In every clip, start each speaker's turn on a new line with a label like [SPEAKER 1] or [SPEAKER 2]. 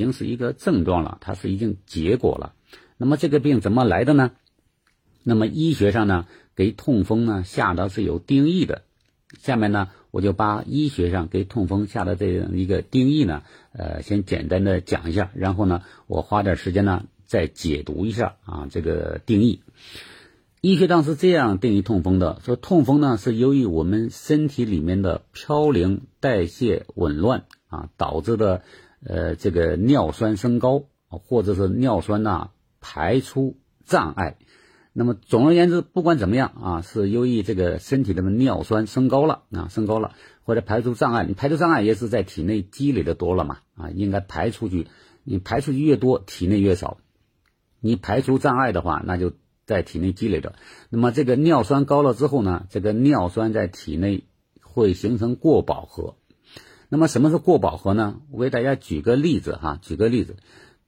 [SPEAKER 1] 已经是一个症状了，它是已经结果了。那么这个病怎么来的呢？那么医学上呢，给痛风呢下的是有定义的。下面呢，我就把医学上给痛风下的这样一个定义呢，呃，先简单的讲一下，然后呢，我花点时间呢再解读一下啊这个定义。医学上是这样定义痛风的：说痛风呢是由于我们身体里面的嘌呤代谢紊乱啊导致的，呃，这个尿酸升高或者是尿酸呐排出障碍。那么总而言之，不管怎么样啊，是由于这个身体的尿酸升高了啊，升高了或者排出障碍，你排出障碍也是在体内积累的多了嘛啊，应该排出去，你排出去越多，体内越少。你排除障碍的话，那就。在体内积累着，那么这个尿酸高了之后呢，这个尿酸在体内会形成过饱和。那么什么是过饱和呢？我给大家举个例子哈，举个例子，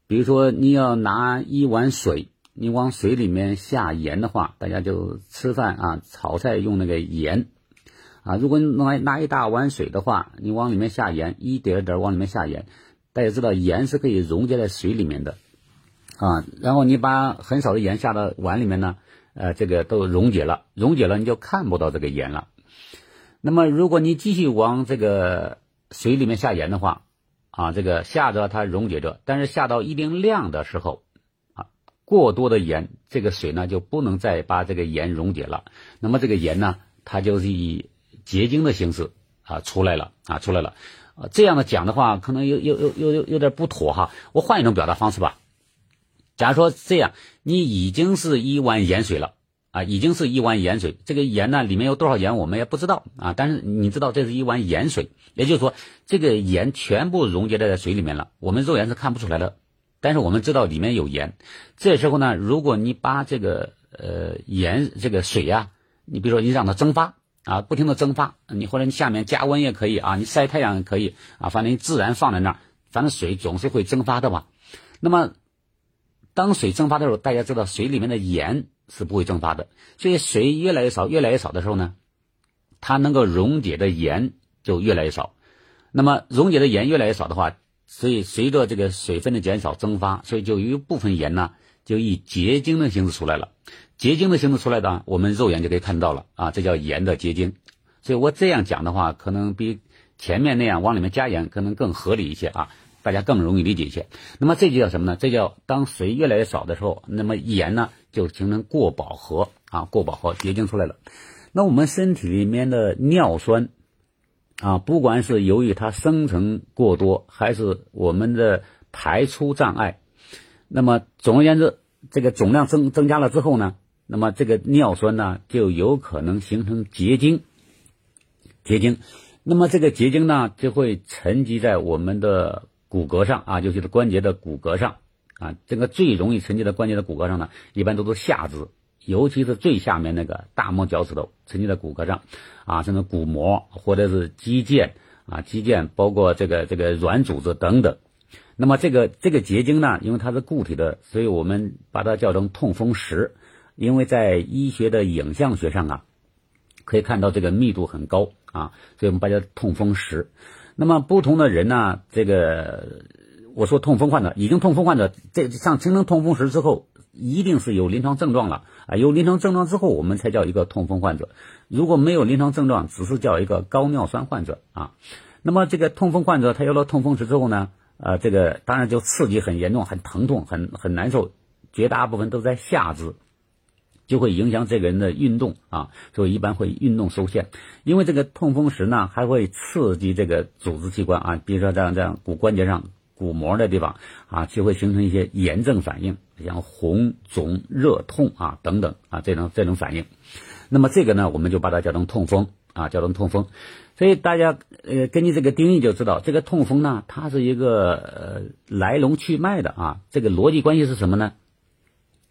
[SPEAKER 1] 比如说你要拿一碗水，你往水里面下盐的话，大家就吃饭啊，炒菜用那个盐啊。如果你拿拿一大碗水的话，你往里面下盐，一点点往里面下盐，大家知道盐是可以溶解在水里面的。啊，然后你把很少的盐下到碗里面呢，呃，这个都溶解了，溶解了你就看不到这个盐了。那么如果你继续往这个水里面下盐的话，啊，这个下着它溶解着，但是下到一定量的时候，啊，过多的盐，这个水呢就不能再把这个盐溶解了，那么这个盐呢，它就是以结晶的形式啊出来了，啊出来了。这样的讲的话，可能有有有有有有点不妥哈，我换一种表达方式吧。假如说这样，你已经是一碗盐水了啊，已经是一碗盐水。这个盐呢，里面有多少盐我们也不知道啊。但是你知道这是一碗盐水，也就是说，这个盐全部溶解在水里面了。我们肉眼是看不出来的，但是我们知道里面有盐。这时候呢，如果你把这个呃盐这个水呀，你比如说你让它蒸发啊，不停的蒸发，你或者你下面加温也可以啊，你晒太阳也可以啊，反正你自然放在那儿，反正水总是会蒸发的吧。那么当水蒸发的时候，大家知道水里面的盐是不会蒸发的，所以水越来越少、越来越少的时候呢，它能够溶解的盐就越来越少。那么溶解的盐越来越少的话，所以随着这个水分的减少、蒸发，所以就有一部分盐呢就以结晶的形式出来了。结晶的形式出来的，我们肉眼就可以看到了啊，这叫盐的结晶。所以我这样讲的话，可能比前面那样往里面加盐可能更合理一些啊。大家更容易理解一些。那么这就叫什么呢？这叫当水越来越少的时候，那么盐呢就形成过饱和啊，过饱和结晶出来了。那我们身体里面的尿酸啊，不管是由于它生成过多，还是我们的排出障碍，那么总而言之，这个总量增增加了之后呢，那么这个尿酸呢就有可能形成结晶，结晶。那么这个结晶呢就会沉积在我们的。骨骼上啊，尤其是关节的骨骼上啊，这个最容易沉积在关节的骨骼上呢，一般都是下肢，尤其是最下面那个大拇脚趾头沉积在骨骼上啊，甚至骨膜或者是肌腱啊，肌腱包括这个这个软组织等等。那么这个这个结晶呢，因为它是固体的，所以我们把它叫成痛风石，因为在医学的影像学上啊，可以看到这个密度很高啊，所以我们把它叫痛风石。那么不同的人呢，这个我说痛风患者已经痛风患者，这像形成痛风石之后，一定是有临床症状了啊，有临床症状之后，我们才叫一个痛风患者。如果没有临床症状，只是叫一个高尿酸患者啊。那么这个痛风患者他有了痛风石之后呢，呃，这个当然就刺激很严重，很疼痛，很很难受，绝大部分都在下肢。就会影响这个人的运动啊，所以一般会运动受限。因为这个痛风石呢，还会刺激这个组织器官啊，比如说这样这样骨关节上骨膜的地方啊，就会形成一些炎症反应，像红肿、热痛啊等等啊这种这种反应。那么这个呢，我们就把它叫成痛风啊，叫成痛风。所以大家呃根据这个定义就知道，这个痛风呢，它是一个呃来龙去脉的啊，这个逻辑关系是什么呢？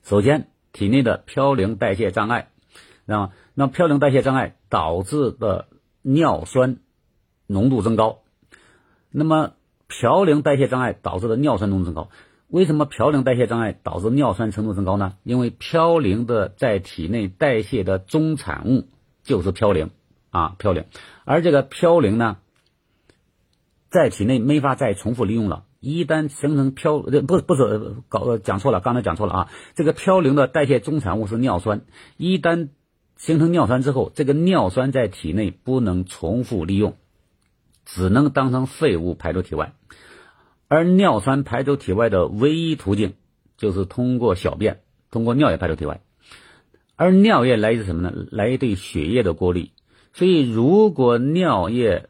[SPEAKER 1] 首先。体内的嘌呤代谢障碍，那么那嘌呤代谢障碍导致的尿酸浓度增高，那么嘌呤代谢障碍导致的尿酸浓度增高，为什么嘌呤代谢障碍导致尿酸程度增高呢？因为嘌呤的在体内代谢的终产物就是嘌呤。啊，嘌呤，而这个嘌呤呢，在体内没法再重复利用了，一旦形成嘌，呃，不不是搞讲错了，刚才讲错了啊。这个嘌呤的代谢中产物是尿酸，一旦形成尿酸之后，这个尿酸在体内不能重复利用，只能当成废物排出体外。而尿酸排出体外的唯一途径就是通过小便，通过尿液排出体外。而尿液来自什么呢？来自血液的过滤。所以，如果尿液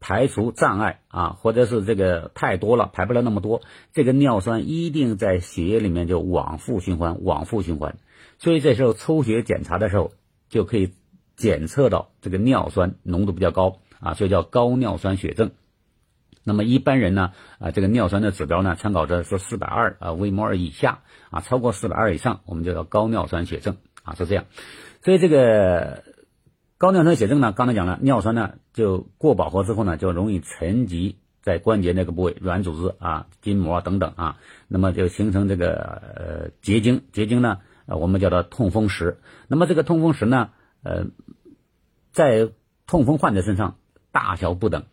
[SPEAKER 1] 排除障碍啊，或者是这个太多了，排不了那么多，这个尿酸一定在血液里面就往复循环，往复循环。所以这时候抽血检查的时候，就可以检测到这个尿酸浓度比较高啊，所以叫高尿酸血症。那么一般人呢啊，这个尿酸的指标呢，参考着是四百二啊微摩尔以下啊，超过四百二以上，我们就叫高尿酸血症啊，是这样。所以这个。高尿酸血症呢，刚才讲了，尿酸呢就过饱和之后呢，就容易沉积在关节那个部位、软组织啊、筋膜等等啊，那么就形成这个呃结晶，结晶呢，呃我们叫做痛风石。那么这个痛风石呢，呃，在痛风患者身上大小不等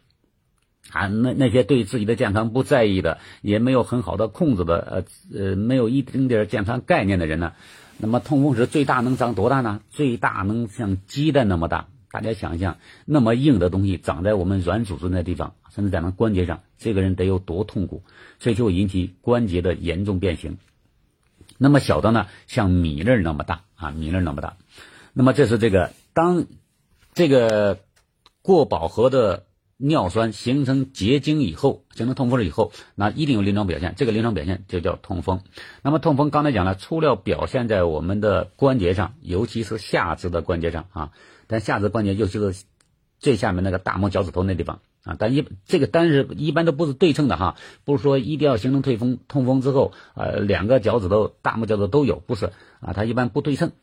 [SPEAKER 1] 啊，那那些对自己的健康不在意的，也没有很好的控制的，呃呃，没有一丁点健康概念的人呢。那么痛风石最大能长多大呢？最大能像鸡蛋那么大。大家想一想，那么硬的东西长在我们软组织那地方，甚至在那关节上，这个人得有多痛苦？所以就引起关节的严重变形。那么小的呢，像米粒那么大啊，米粒那么大。那么这是这个当这个过饱和的。尿酸形成结晶以后，形成痛风石以后，那一定有临床表现。这个临床表现就叫痛风。那么痛风刚才讲了，除了表现在我们的关节上，尤其是下肢的关节上啊，但下肢关节尤其是最下面那个大拇脚趾头那地方啊，但一这个但是一般都不是对称的哈，不是说一定要形成退风痛风之后，呃，两个脚趾头大拇脚趾都有，不是啊，它一般不对称。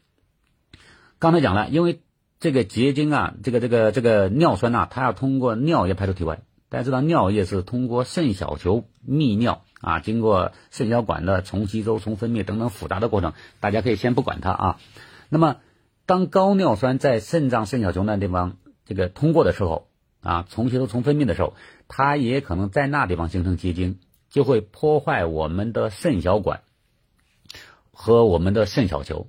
[SPEAKER 1] 刚才讲了，因为。这个结晶啊，这个这个这个尿酸呐，它要通过尿液排出体外。大家知道，尿液是通过肾小球泌尿啊，经过肾小管的重吸收、重分泌等等复杂的过程，大家可以先不管它啊。那么，当高尿酸在肾脏肾小球那地方这个通过的时候啊，重吸收、重分泌的时候，它也可能在那地方形成结晶，就会破坏我们的肾小管和我们的肾小球，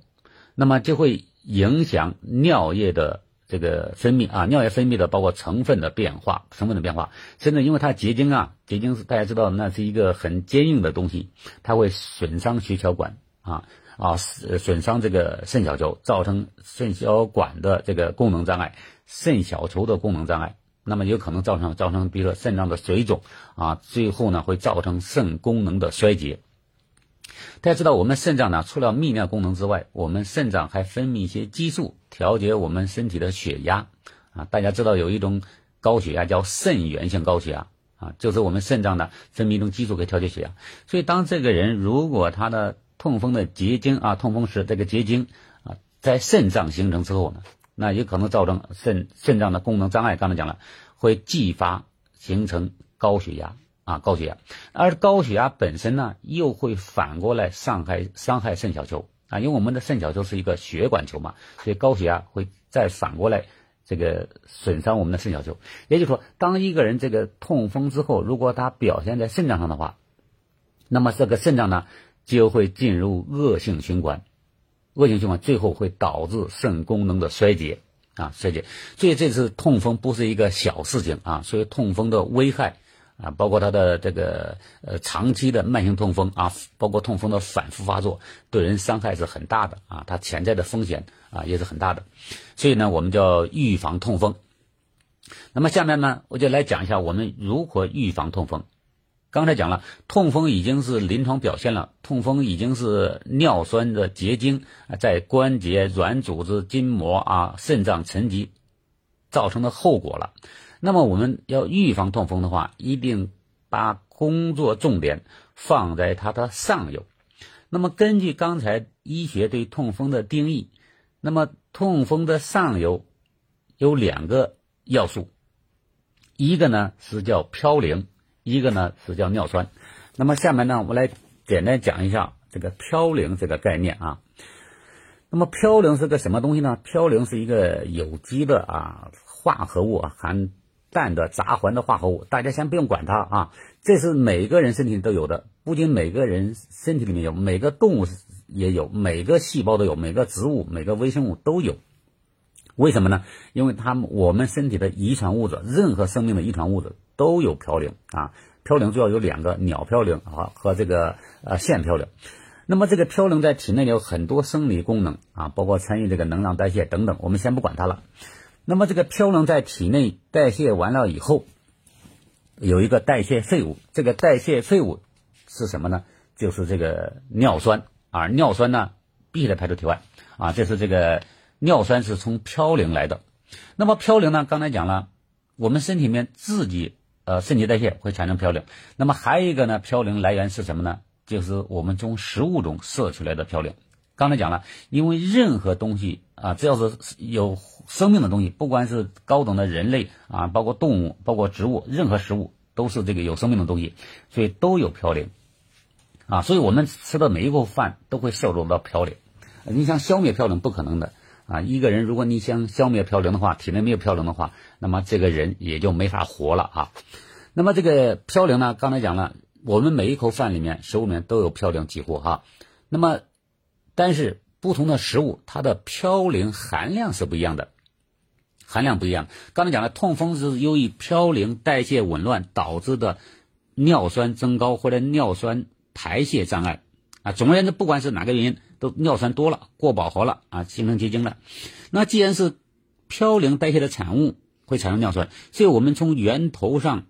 [SPEAKER 1] 那么就会。影响尿液的这个分泌啊，尿液分泌的包括成分的变化，成分的变化，甚至因为它结晶啊，结晶是大家知道，那是一个很坚硬的东西，它会损伤血小管啊啊，损伤这个肾小球，造成肾小管的这个功能障碍，肾小球的功能障碍，那么有可能造成造成，比如说肾脏的水肿啊，最后呢会造成肾功能的衰竭。大家知道，我们肾脏呢，除了泌尿功能之外，我们肾脏还分泌一些激素，调节我们身体的血压。啊，大家知道有一种高血压叫肾源性高血压，啊，就是我们肾脏呢分泌一种激素可以调节血压。所以，当这个人如果他的痛风的结晶啊，痛风石这个结晶啊，在肾脏形成之后呢，那有可能造成肾肾脏的功能障碍。刚才讲了，会继发形成高血压。啊，高血压，而高血压本身呢，又会反过来伤害伤害肾小球啊，因为我们的肾小球是一个血管球嘛，所以高血压会再反过来这个损伤我们的肾小球。也就是说，当一个人这个痛风之后，如果他表现在肾脏上的话，那么这个肾脏呢就会进入恶性循环，恶性循环最后会导致肾功能的衰竭啊衰竭。所以这次痛风不是一个小事情啊，所以痛风的危害。啊，包括他的这个呃长期的慢性痛风啊，包括痛风的反复发作，对人伤害是很大的啊，它潜在的风险啊也是很大的，所以呢，我们叫预防痛风。那么下面呢，我就来讲一下我们如何预防痛风。刚才讲了，痛风已经是临床表现了，痛风已经是尿酸的结晶在关节、软组织、筋膜啊、肾脏沉积造成的后果了。那么我们要预防痛风的话，一定把工作重点放在它的上游。那么根据刚才医学对痛风的定义，那么痛风的上游有两个要素，一个呢是叫嘌呤，一个呢是叫尿酸。那么下面呢，我们来简单讲一下这个嘌呤这个概念啊。那么嘌呤是个什么东西呢？嘌呤是一个有机的啊化合物啊，含氮的杂环的化合物，大家先不用管它啊，这是每个人身体都有的，不仅每个人身体里面有，每个动物也有，每个细胞都有，每个植物、每个微生物都有。为什么呢？因为它们我们身体的遗传物质，任何生命的遗传物质都有嘌呤啊。嘌呤主要有两个，鸟嘌呤啊和这个呃腺嘌呤。那么这个嘌呤在体内有很多生理功能啊，包括参与这个能量代谢等等，我们先不管它了。那么这个嘌呤在体内代谢完了以后，有一个代谢废物，这个代谢废物是什么呢？就是这个尿酸啊，尿酸呢必须得排出体外啊，这是这个尿酸是从嘌呤来的。那么嘌呤呢，刚才讲了，我们身体里面自己呃身体代谢会产生嘌呤，那么还有一个呢，嘌呤来源是什么呢？就是我们从食物中摄取来的嘌呤。刚才讲了，因为任何东西啊，只要是有生命的东西，不管是高等的人类啊，包括动物，包括植物，任何食物都是这个有生命的东西，所以都有嘌呤啊。所以我们吃的每一口饭都会摄入到嘌呤。你想消灭嘌呤不可能的啊！一个人如果你想消灭嘌呤的话，体内没有嘌呤的话，那么这个人也就没法活了啊。那么这个嘌呤呢，刚才讲了。我们每一口饭里面，食物里面都有嘌呤几乎哈，那么，但是不同的食物它的嘌呤含量是不一样的，含量不一样。刚才讲了，痛风是由于嘌呤代谢紊乱导致的尿酸增高或者尿酸排泄障碍啊。总而言之，不管是哪个原因，都尿酸多了，过饱和了啊，形成结晶了。那既然是嘌呤代谢的产物会产生尿酸，所以我们从源头上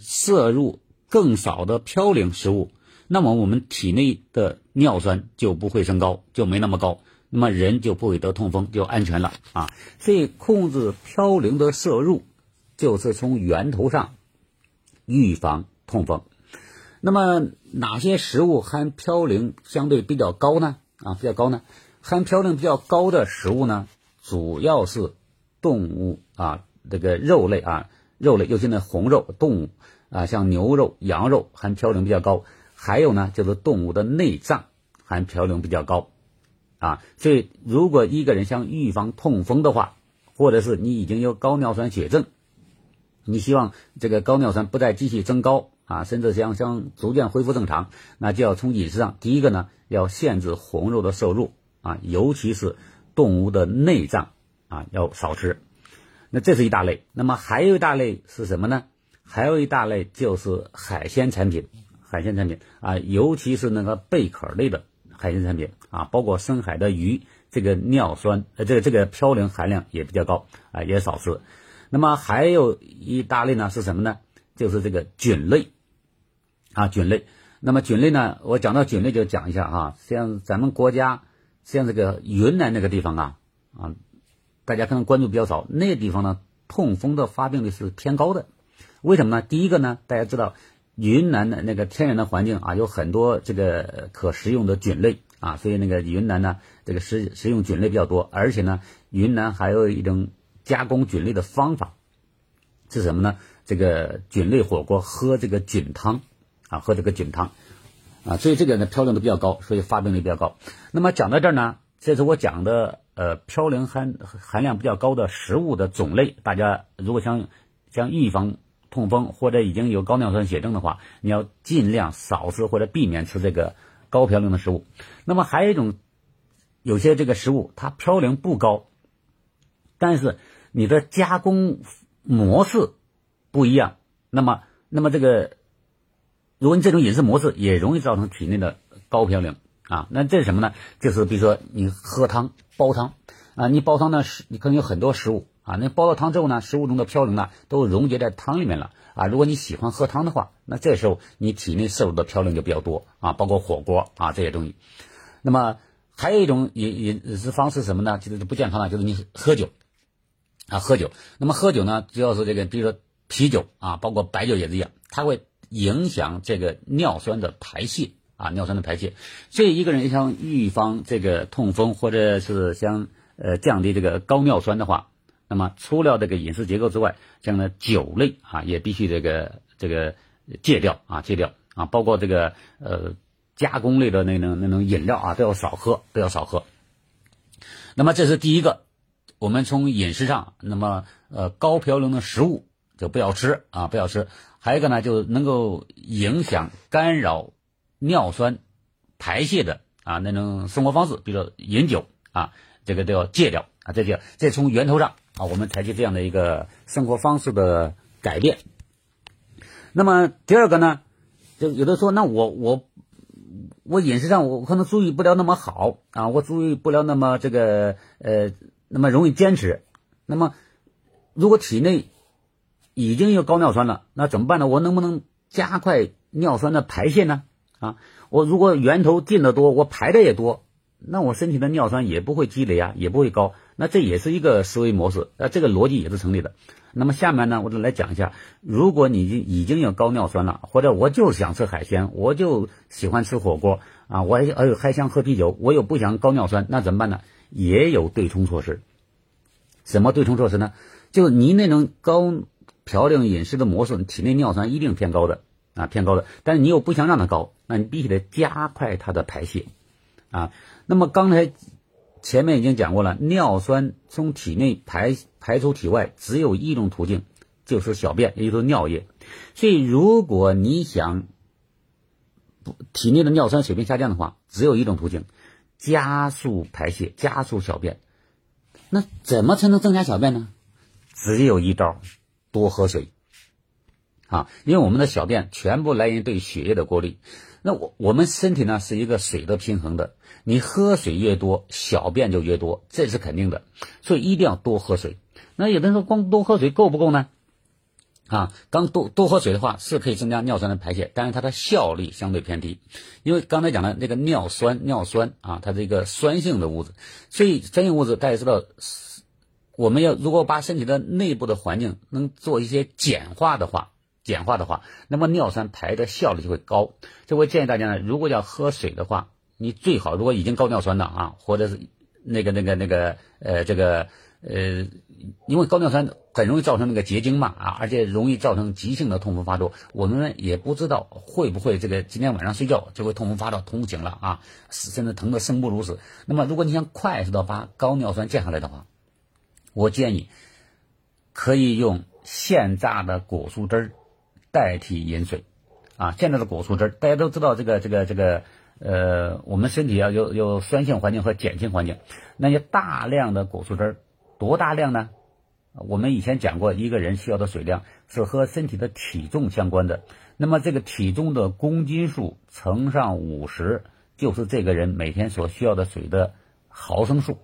[SPEAKER 1] 摄入。更少的嘌呤食物，那么我们体内的尿酸就不会升高，就没那么高，那么人就不会得痛风，就安全了啊。所以控制嘌呤的摄入，就是从源头上预防痛风。那么哪些食物含嘌呤相对比较高呢？啊，比较高呢？含嘌呤比较高的食物呢，主要是动物啊，这个肉类啊，肉类，尤其那红肉动物。啊，像牛肉、羊肉含嘌呤比较高，还有呢，就是动物的内脏含嘌呤比较高，啊，所以如果一个人想预防痛风的话，或者是你已经有高尿酸血症，你希望这个高尿酸不再继续增高啊，甚至想想逐渐恢复正常，那就要从饮食上，第一个呢，要限制红肉的摄入啊，尤其是动物的内脏啊，要少吃。那这是一大类，那么还有一大类是什么呢？还有一大类就是海鲜产品，海鲜产品啊，尤其是那个贝壳类的海鲜产品啊，包括深海的鱼，这个尿酸呃，这个这个嘌呤含量也比较高啊，也少吃。那么还有一大类呢是什么呢？就是这个菌类啊，菌类。那么菌类呢，我讲到菌类就讲一下啊，像咱们国家像这个云南那个地方啊啊，大家可能关注比较少，那地方呢，痛风的发病率是偏高的。为什么呢？第一个呢，大家知道，云南的那个天然的环境啊，有很多这个可食用的菌类啊，所以那个云南呢，这个食食用菌类比较多，而且呢，云南还有一种加工菌类的方法，是什么呢？这个菌类火锅喝这个菌汤啊，喝这个菌汤啊，所以这个呢嘌呤都比较高，所以发病率比较高。那么讲到这儿呢，这是我讲的呃嘌呤含含量比较高的食物的种类，大家如果想想预防。痛风或者已经有高尿酸血症的话，你要尽量少吃或者避免吃这个高嘌呤的食物。那么还有一种，有些这个食物它嘌呤不高，但是你的加工模式不一样，那么那么这个，如果你这种饮食模式也容易造成体内的高嘌呤啊。那这是什么呢？就是比如说你喝汤煲汤啊，你煲汤呢是你可能有很多食物。啊，那煲了汤之后呢，食物中的嘌呤呢都溶解在汤里面了啊。如果你喜欢喝汤的话，那这时候你体内摄入的嘌呤就比较多啊，包括火锅啊这些东西。那么还有一种饮饮饮食方式什么呢？就是不健康的，就是你喝酒啊，喝酒。那么喝酒呢，主要是这个，比如说啤酒啊，包括白酒也是一样，它会影响这个尿酸的排泄啊，尿酸的排泄。所以一个人想预防这个痛风，或者是想呃降低这个高尿酸的话。那么除了这个饮食结构之外，像呢酒类啊，也必须这个这个戒掉啊，戒掉啊，包括这个呃加工类的那种那种饮料啊，都要少喝，都要少喝。那么这是第一个，我们从饮食上，那么呃高嘌呤的食物就不要吃啊，不要吃。还有一个呢，就能够影响干扰尿酸排泄的啊那种生活方式，比如说饮酒啊，这个都要戒掉啊。这就这从源头上啊，我们采取这样的一个生活方式的改变。那么第二个呢，就有的说，那我我我饮食上我可能注意不了那么好啊，我注意不了那么这个呃那么容易坚持。那么如果体内已经有高尿酸了，那怎么办呢？我能不能加快尿酸的排泄呢？啊，我如果源头进的多，我排的也多，那我身体的尿酸也不会积累啊，也不会高。那这也是一个思维模式，呃，这个逻辑也是成立的。那么下面呢，我就来讲一下，如果你已经有高尿酸了，或者我就是想吃海鲜，我就喜欢吃火锅啊，我还还还想喝啤酒，我又不想高尿酸，那怎么办呢？也有对冲措施。什么对冲措施呢？就你那种高嘌呤饮食的模式，体内尿酸一定偏高的啊，偏高的。但是你又不想让它高，那你必须得加快它的排泄啊。那么刚才。前面已经讲过了，尿酸从体内排排出体外只有一种途径，就是小便，也就是尿液。所以，如果你想体内的尿酸水平下降的话，只有一种途径，加速排泄，加速小便。那怎么才能增加小便呢？只有一招，多喝水。啊，因为我们的小便全部来源于对血液的过滤。那我我们身体呢是一个水的平衡的，你喝水越多，小便就越多，这是肯定的，所以一定要多喝水。那有的人说光多喝水够不够呢？啊，刚多多喝水的话是可以增加尿酸的排泄，但是它的效率相对偏低，因为刚才讲的那个尿酸，尿酸啊，它是一个酸性的物质，所以酸性物质大家知道，我们要如果把身体的内部的环境能做一些简化的话。简化的话，那么尿酸排的效率就会高。这我建议大家呢，如果要喝水的话，你最好如果已经高尿酸的啊，或者是那个那个那个呃这个呃，因为高尿酸很容易造成那个结晶嘛啊，而且容易造成急性的痛风发作。我们也不知道会不会这个今天晚上睡觉就会痛风发作，痛醒了啊，甚至疼得生不如死。那么如果你想快速的把高尿酸降下来的话，我建议可以用现榨的果蔬汁儿。代替饮水，啊，现在的果蔬汁大家都知道这个这个这个，呃，我们身体啊有有酸性环境和碱性环境，那些大量的果蔬汁多大量呢？我们以前讲过，一个人需要的水量是和身体的体重相关的，那么这个体重的公斤数乘上五十，就是这个人每天所需要的水的毫升数。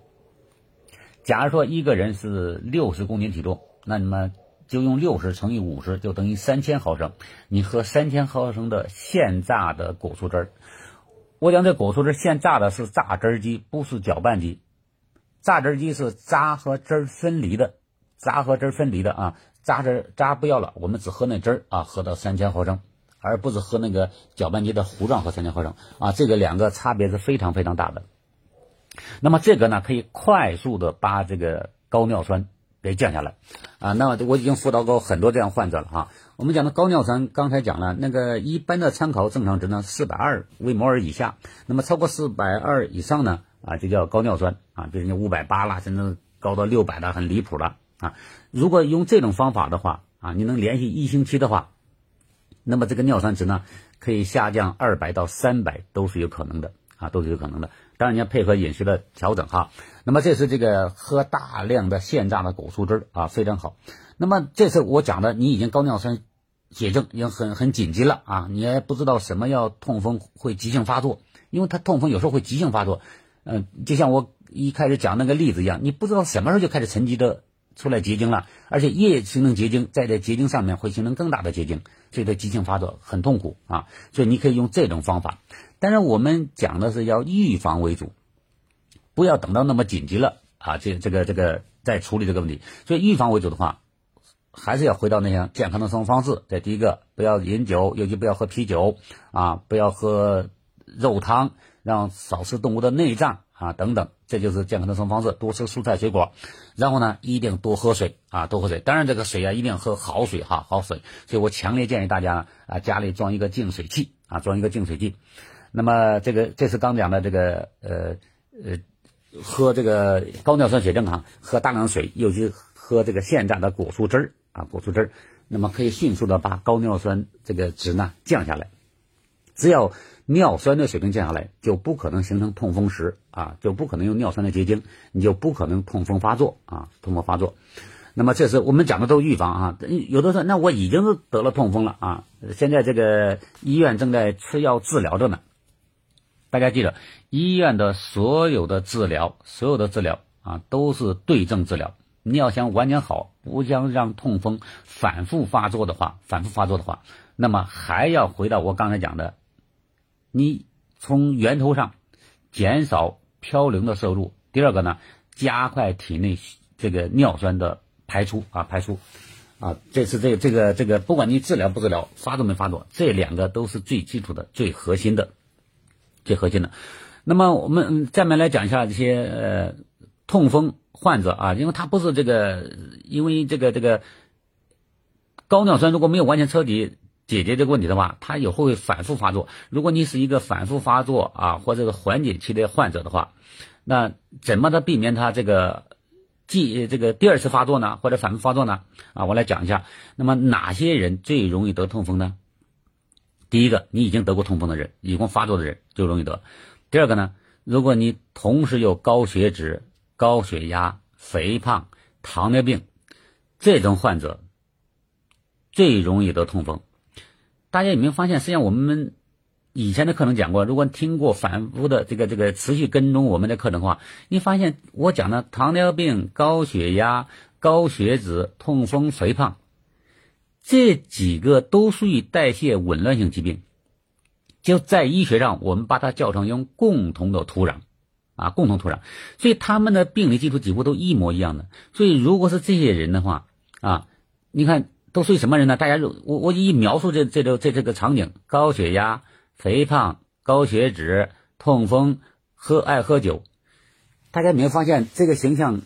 [SPEAKER 1] 假如说一个人是六十公斤体重，那你们。就用六十乘以五十，就等于三千毫升。你喝三千毫升的现榨的果蔬汁儿。我讲这果蔬汁现榨的是榨汁机，不是搅拌机。榨汁机是渣和汁分离的，渣和汁分离的啊。渣汁渣不要了，我们只喝那汁儿啊，喝到三千毫升，而不是喝那个搅拌机的糊状和三千毫升啊。这个两个差别是非常非常大的。那么这个呢，可以快速的把这个高尿酸。给降下来，啊，那么我已经辅导过很多这样患者了哈。我们讲的高尿酸，刚才讲了，那个一般的参考正常值呢，四百二微摩尔以下，那么超过四百二以上呢，啊，就叫高尿酸啊，比如你五百八啦，甚至高到六百的，很离谱了啊。如果用这种方法的话，啊，你能连续一星期的话，那么这个尿酸值呢，可以下降二百到三百都是有可能的啊，都是有可能的。当然你要配合饮食的调整哈。那么这是这个喝大量的现榨的果蔬汁啊，非常好。那么这是我讲的，你已经高尿酸血症已经很很紧急了啊，你也不知道什么要痛风会急性发作，因为它痛风有时候会急性发作。嗯，就像我一开始讲那个例子一样，你不知道什么时候就开始沉积的出来结晶了，而且液形成结晶，在这结晶上面会形成更大的结晶，所以它急性发作很痛苦啊。所以你可以用这种方法。但是我们讲的是要预防为主，不要等到那么紧急了啊，这这个这个再处理这个问题。所以预防为主的话，还是要回到那些健康的生活方式。这第一个，不要饮酒，尤其不要喝啤酒啊，不要喝肉汤，让少吃动物的内脏啊等等，这就是健康的生活方式。多吃蔬菜水果，然后呢，一定多喝水啊，多喝水。当然这个水啊，一定要喝好水哈，好水。所以我强烈建议大家啊，家里装一个净水器啊，装一个净水器。那么这个这是刚讲的这个呃呃，喝这个高尿酸血症啊，喝大量水，尤其喝这个现榨的果蔬汁儿啊，果蔬汁儿。那么可以迅速的把高尿酸这个值呢降下来。只要尿酸的水平降下来，就不可能形成痛风石啊，就不可能有尿酸的结晶，你就不可能痛风发作啊，痛风发作。那么这是我们讲的都预防啊，有的说那我已经是得了痛风了啊，现在这个医院正在吃药治疗着呢。大家记得，医院的所有的治疗，所有的治疗啊，都是对症治疗。你要想完全好，不想让痛风反复发作的话，反复发作的话，那么还要回到我刚才讲的，你从源头上减少嘌呤的摄入。第二个呢，加快体内这个尿酸的。排出啊，排出，啊，这是这这个这个，不管你治疗不治疗，发作没发作，这两个都是最基础的、最核心的、最核心的。那么我们下面来讲一下这些呃痛风患者啊，因为他不是这个，因为这个这个高尿酸如果没有完全彻底解决这个问题的话，他以后会反复发作。如果你是一个反复发作啊或者是缓解期的患者的话，那怎么的避免他这个？继这个第二次发作呢，或者反复发作呢？啊，我来讲一下。那么哪些人最容易得痛风呢？第一个，你已经得过痛风的人，已经发作的人就容易得。第二个呢，如果你同时有高血脂、高血压、肥胖、糖尿病，这种患者最容易得痛风。大家有没有发现？实际上我们。以前的课程讲过，如果听过反复的这个这个持续跟踪我们的课程的话，你发现我讲的糖尿病、高血压、高血脂、痛风、肥胖这几个都属于代谢紊乱性疾病，就在医学上我们把它叫成用共同的土壤啊，共同土壤，所以他们的病理基础几乎都一模一样的。所以如果是这些人的话啊，你看都属于什么人呢？大家就我我一描述这这这这个场景，高血压。肥胖、高血脂、痛风、喝爱喝酒，大家有没有发现这个形象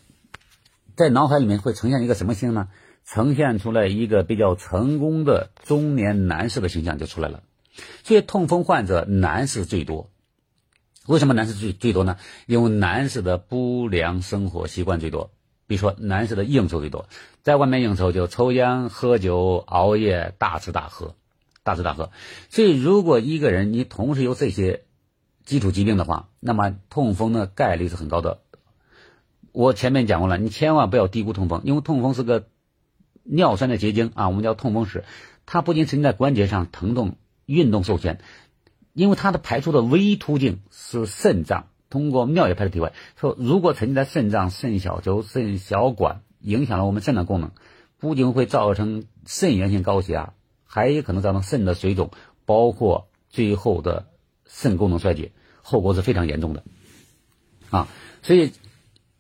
[SPEAKER 1] 在脑海里面会呈现一个什么形呢？呈现出来一个比较成功的中年男士的形象就出来了。所以痛风患者男士最多，为什么男士最最多呢？因为男士的不良生活习惯最多，比如说男士的应酬最多，在外面应酬就抽烟、喝酒、熬夜、大吃大喝。大吃大喝，所以如果一个人你同时有这些基础疾病的话，那么痛风的概率是很高的。我前面讲过了，你千万不要低估痛风，因为痛风是个尿酸的结晶啊，我们叫痛风石。它不仅存在关节上疼痛、运动受限，因为它的排出的唯一途径是肾脏，通过尿液排出体外。说如果沉积在肾脏、肾小球、肾小管，影响了我们肾的功能，不仅会造成肾源性高血压。还有可能造成肾的水肿，包括最后的肾功能衰竭，后果是非常严重的，啊，所以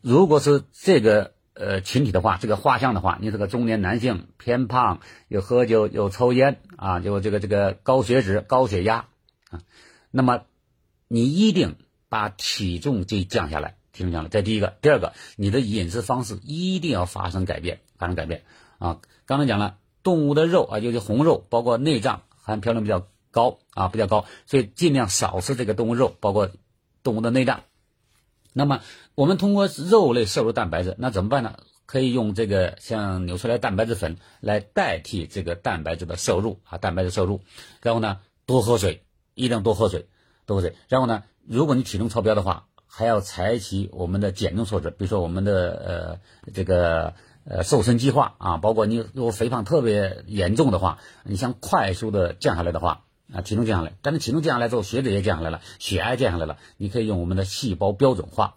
[SPEAKER 1] 如果是这个呃群体的话，这个画像的话，你这个中年男性偏胖，又喝酒又抽烟啊，就这个这个高血脂、高血压啊，那么你一定把体重就降下来，体重降了。这第一个，第二个，你的饮食方式一定要发生改变，发生改变啊。刚才讲了。动物的肉啊，就是红肉，包括内脏含嘌呤比较高啊，比较高，所以尽量少吃这个动物肉，包括动物的内脏。那么我们通过肉类摄入蛋白质，那怎么办呢？可以用这个像纽崔莱蛋白质粉来代替这个蛋白质的摄入啊，蛋白质摄入。然后呢，多喝水，一定要多喝水，多喝水。然后呢，如果你体重超标的话，还要采取我们的减重措施，比如说我们的呃这个。呃，瘦身计划啊，包括你如果肥胖特别严重的话，你想快速的降下来的话，啊，体重降下来，但是体重降下来之后，血脂也降下来了，血压降下来了，你可以用我们的细胞标准化，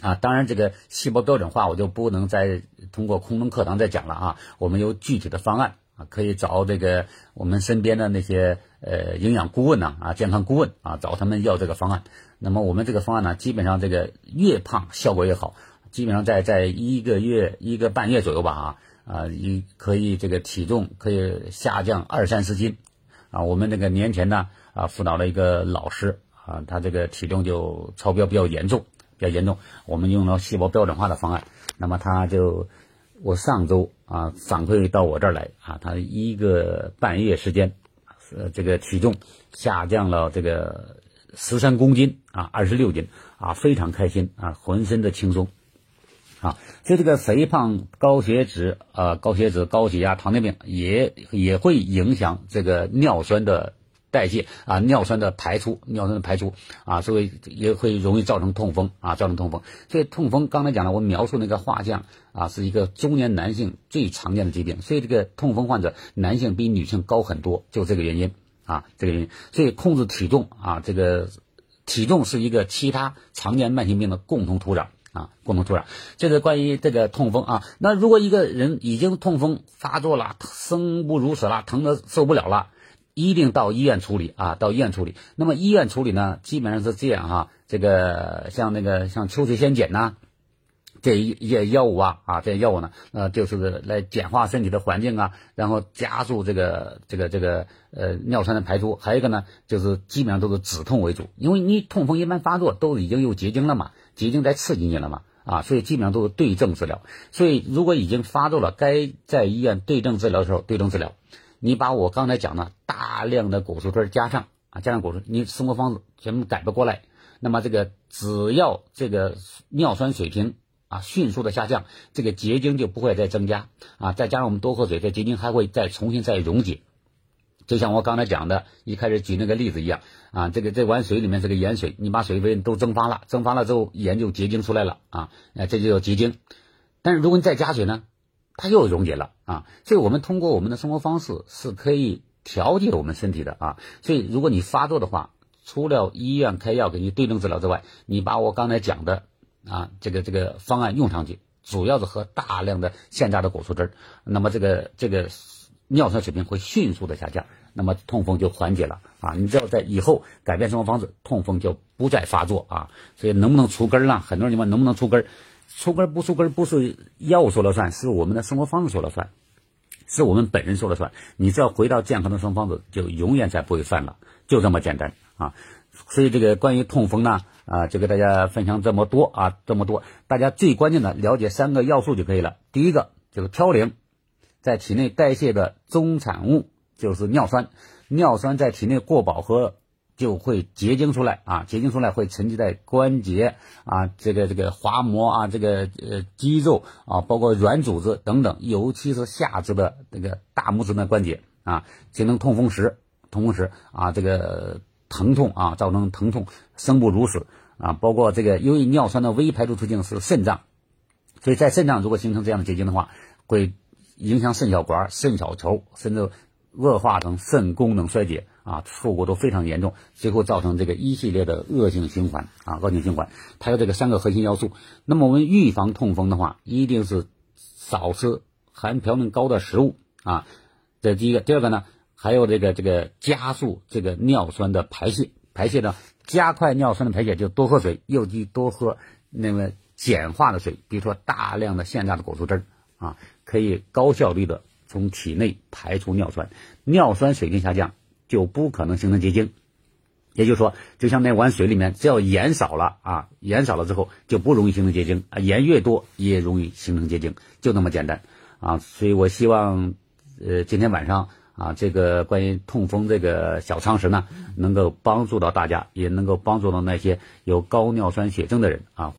[SPEAKER 1] 啊，当然这个细胞标准化我就不能再通过空中课堂再讲了啊，我们有具体的方案可以找这个我们身边的那些呃营养顾问呐啊，健康顾问啊，找他们要这个方案。那么我们这个方案呢，基本上这个越胖效果越好。基本上在在一个月一个半月左右吧啊啊，你可以这个体重可以下降二三十斤啊。我们那个年前呢啊辅导了一个老师啊，他这个体重就超标比较严重，比较严重。我们用了细胞标准化的方案，那么他就我上周啊反馈到我这儿来啊，他一个半月时间，呃这个体重下降了这个十三公斤啊，二十六斤啊，非常开心啊，浑身的轻松。啊，就这个肥胖、高血脂、呃高血脂、高血压、糖尿病也也会影响这个尿酸的代谢啊，尿酸的排出，尿酸的排出啊，所以也会容易造成痛风啊，造成痛风。所以痛风刚才讲了，我描述那个画像啊，是一个中年男性最常见的疾病，所以这个痛风患者男性比女性高很多，就这个原因啊，这个原因。所以控制体重啊，这个体重是一个其他常见慢性病的共同土壤。啊，共同土壤，这是关于这个痛风啊。那如果一个人已经痛风发作了，生不如死了，疼的受不了了，一定到医院处理啊，到医院处理。那么医院处理呢，基本上是这样哈，这个像那个像秋水仙碱呐。这一些药物啊啊，这些药物呢，呃，就是来简化身体的环境啊，然后加速这个这个这个呃尿酸的排出。还有一个呢，就是基本上都是止痛为主，因为你痛风一般发作都已经有结晶了嘛，结晶在刺激你了嘛啊，所以基本上都是对症治疗。所以如果已经发作了，该在医院对症治疗的时候对症治疗。你把我刚才讲的大量的果蔬汁加上啊，加上果蔬，你生活方式全部改不过来，那么这个只要这个尿酸水平。啊，迅速的下降，这个结晶就不会再增加啊，再加上我们多喝水，这结晶还会再重新再溶解，就像我刚才讲的，一开始举那个例子一样啊，这个这碗水里面是个盐水，你把水分都蒸发了，蒸发了之后盐就结晶出来了啊，这就叫结晶。但是如果你再加水呢，它又溶解了啊，所以我们通过我们的生活方式是可以调节我们身体的啊，所以如果你发作的话，除了医院开药给你对症治疗之外，你把我刚才讲的。啊，这个这个方案用上去，主要是喝大量的现榨的果蔬汁儿，那么这个这个尿酸水平会迅速的下降，那么痛风就缓解了啊。你只要在以后改变生活方式，痛风就不再发作啊。所以能不能除根儿呢？很多人问能不能除根儿？出根不出根不是药说了算，是我们的生活方式说了算，是我们本人说了算。你只要回到健康的生活方式，就永远再不会犯了，就这么简单啊。所以这个关于痛风呢。啊，就给大家分享这么多啊，这么多，大家最关键的了解三个要素就可以了。第一个就是嘌呤，在体内代谢的中产物就是尿酸，尿酸在体内过饱和就会结晶出来啊，结晶出来会沉积在关节啊，这个这个滑膜啊，这个呃肌肉啊，包括软组织等等，尤其是下肢的那个大拇指那关节啊，形成痛风石，痛风石啊，这个。疼痛啊，造成疼痛，生不如死啊！包括这个，由于尿酸的微排出途径是肾脏，所以在肾脏如果形成这样的结晶的话，会影响肾小管、肾小球，甚至恶化成肾功能衰竭啊，后果都非常严重，最后造成这个一系列的恶性循环啊，恶性循环。它有这个三个核心要素。那么我们预防痛风的话，一定是少吃含嘌呤高的食物啊，这第一个。第二个呢？还有这个这个加速这个尿酸的排泄，排泄呢加快尿酸的排泄就多喝水，尤其多喝那个碱化的水，比如说大量的现榨的果蔬汁啊，可以高效率的从体内排出尿酸，尿酸水平下降就不可能形成结晶，也就是说，就像那碗水里面，只要盐少了啊，盐少了之后就不容易形成结晶啊，盐越多也容易形成结晶，就那么简单啊，所以我希望呃今天晚上。啊，这个关于痛风这个小常识呢，能够帮助到大家，也能够帮助到那些有高尿酸血症的人啊。